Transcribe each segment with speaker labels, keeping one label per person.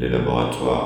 Speaker 1: les laboratoires,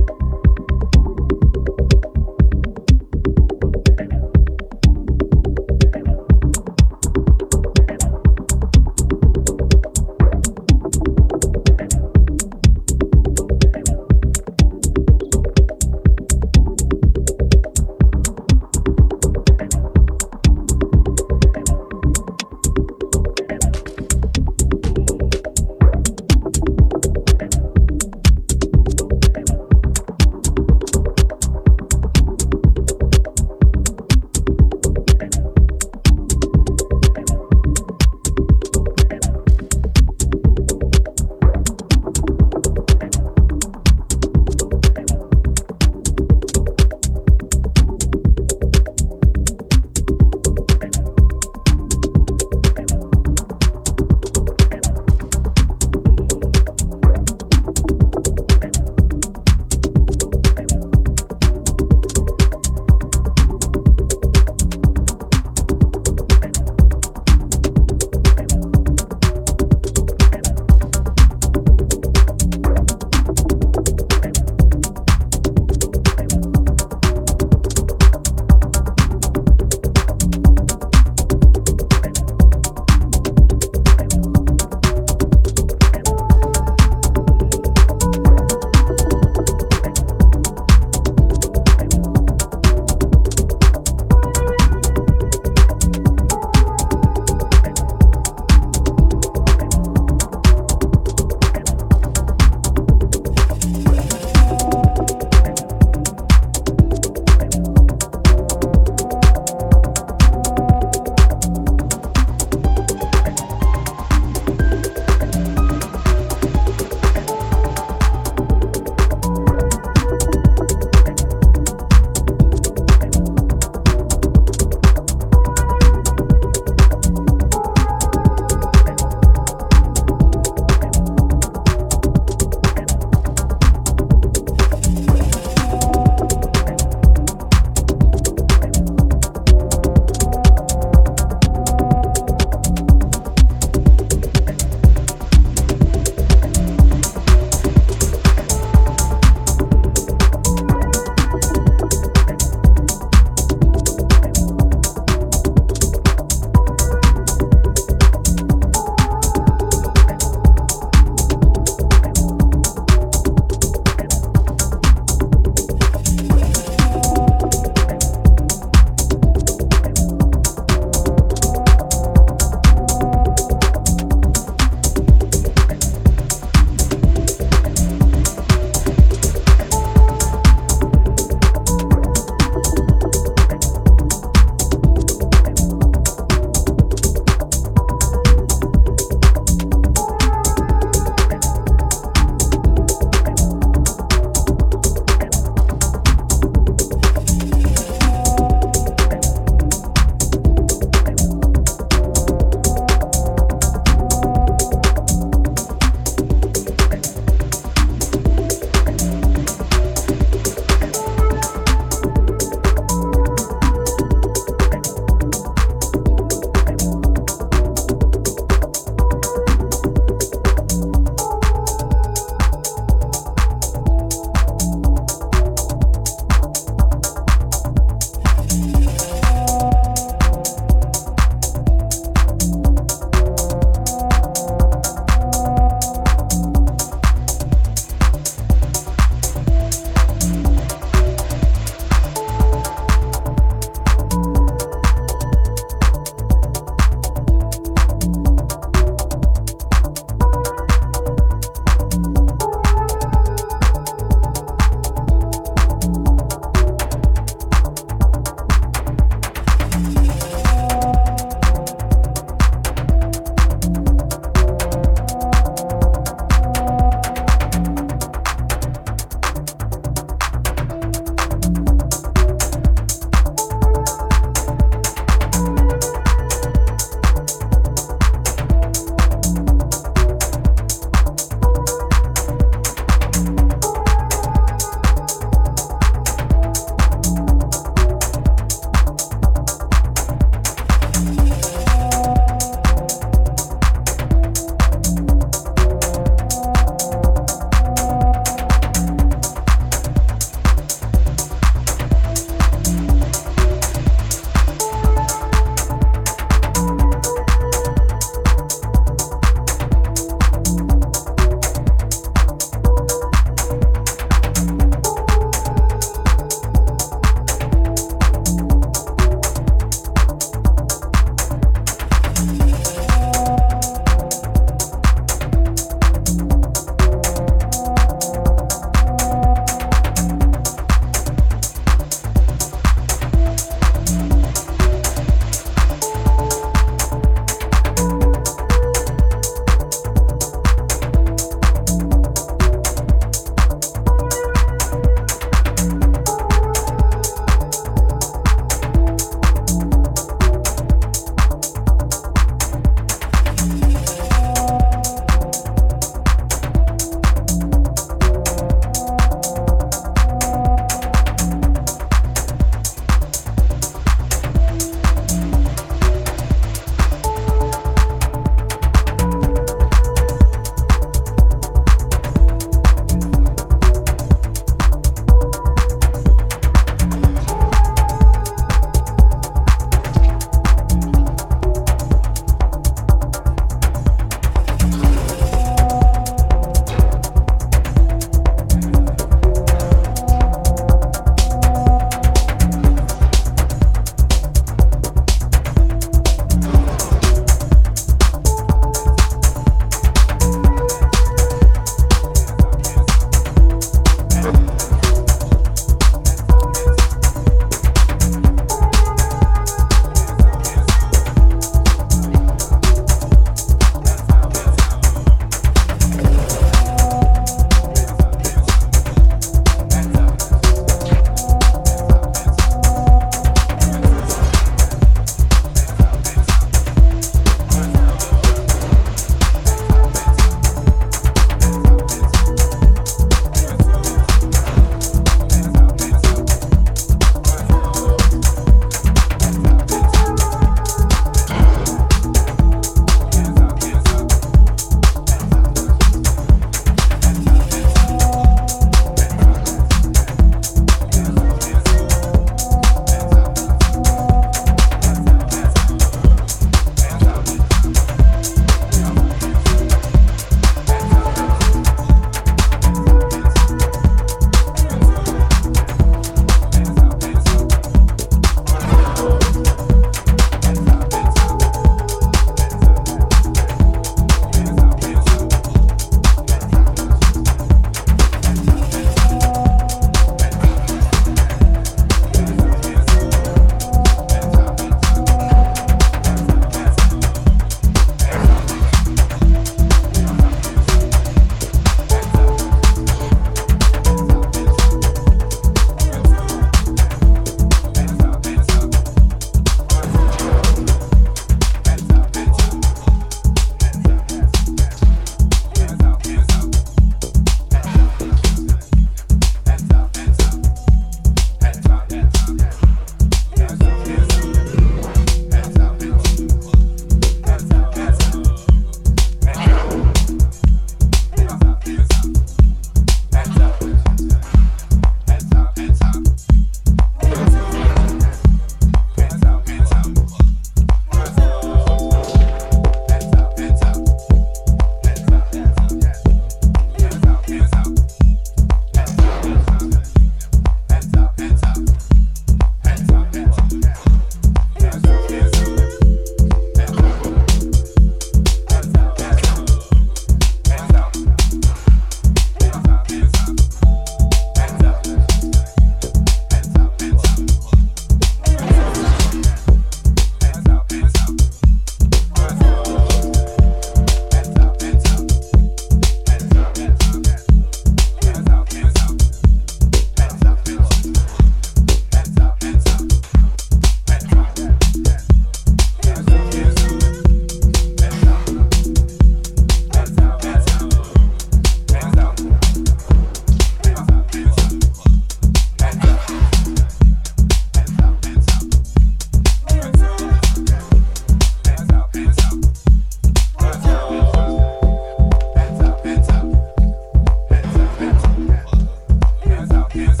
Speaker 2: Yeah.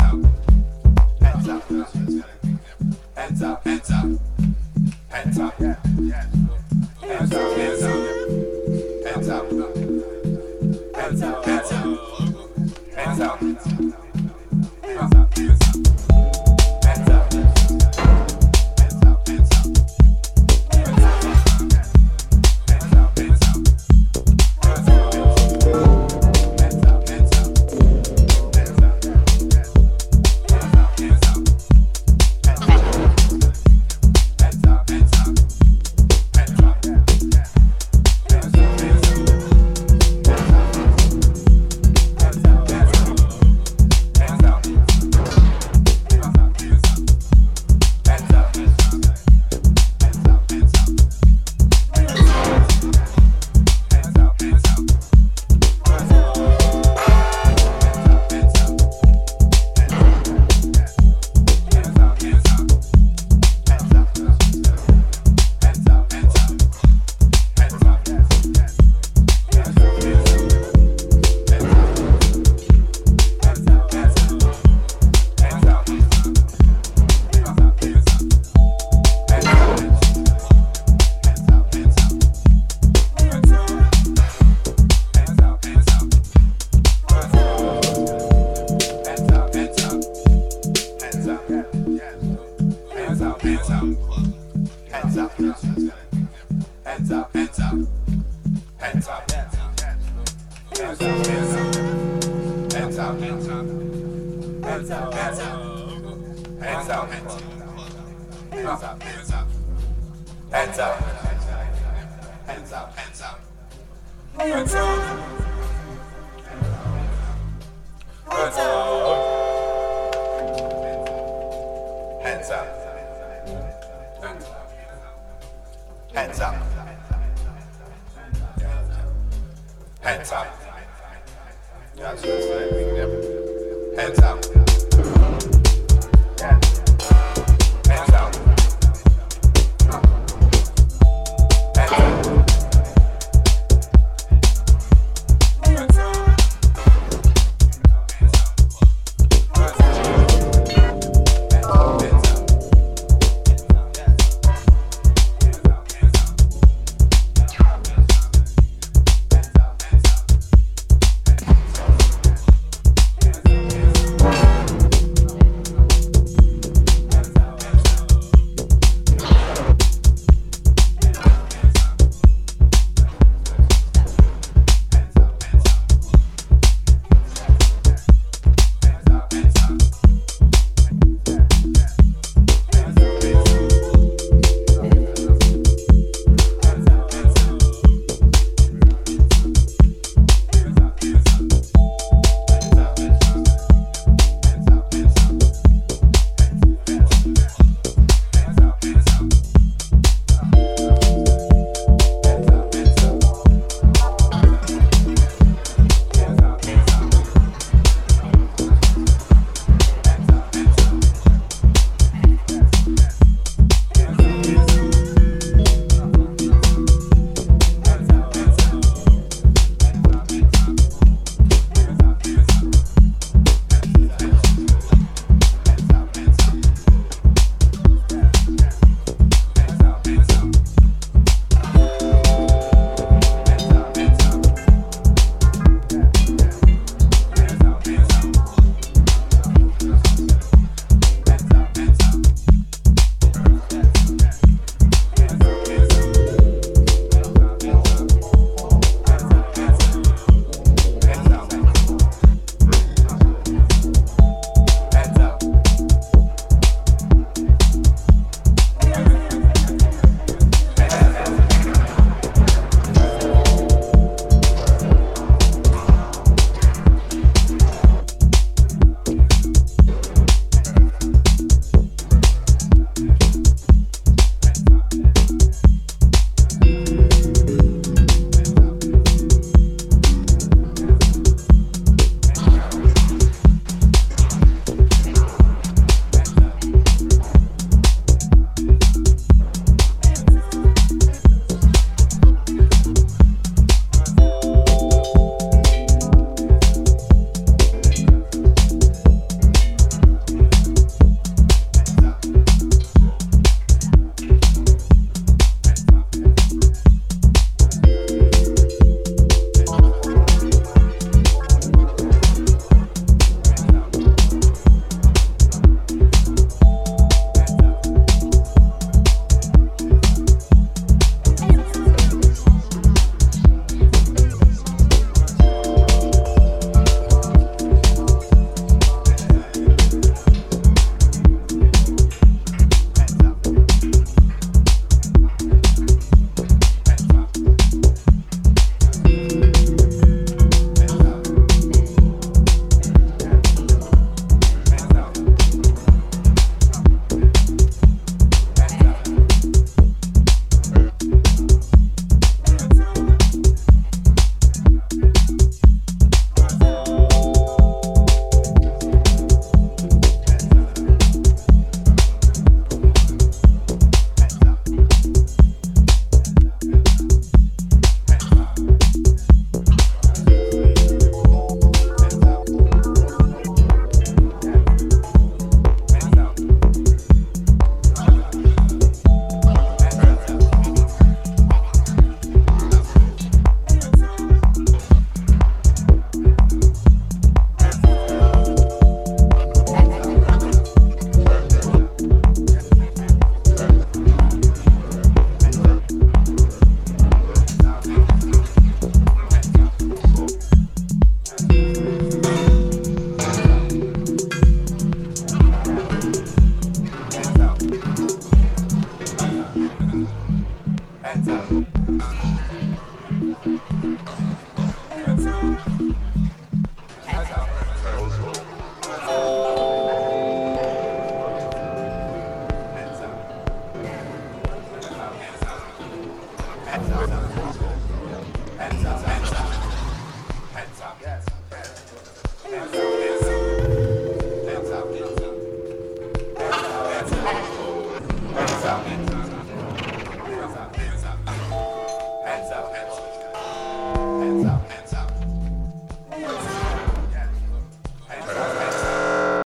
Speaker 2: Hands up. Hands up. Hands up.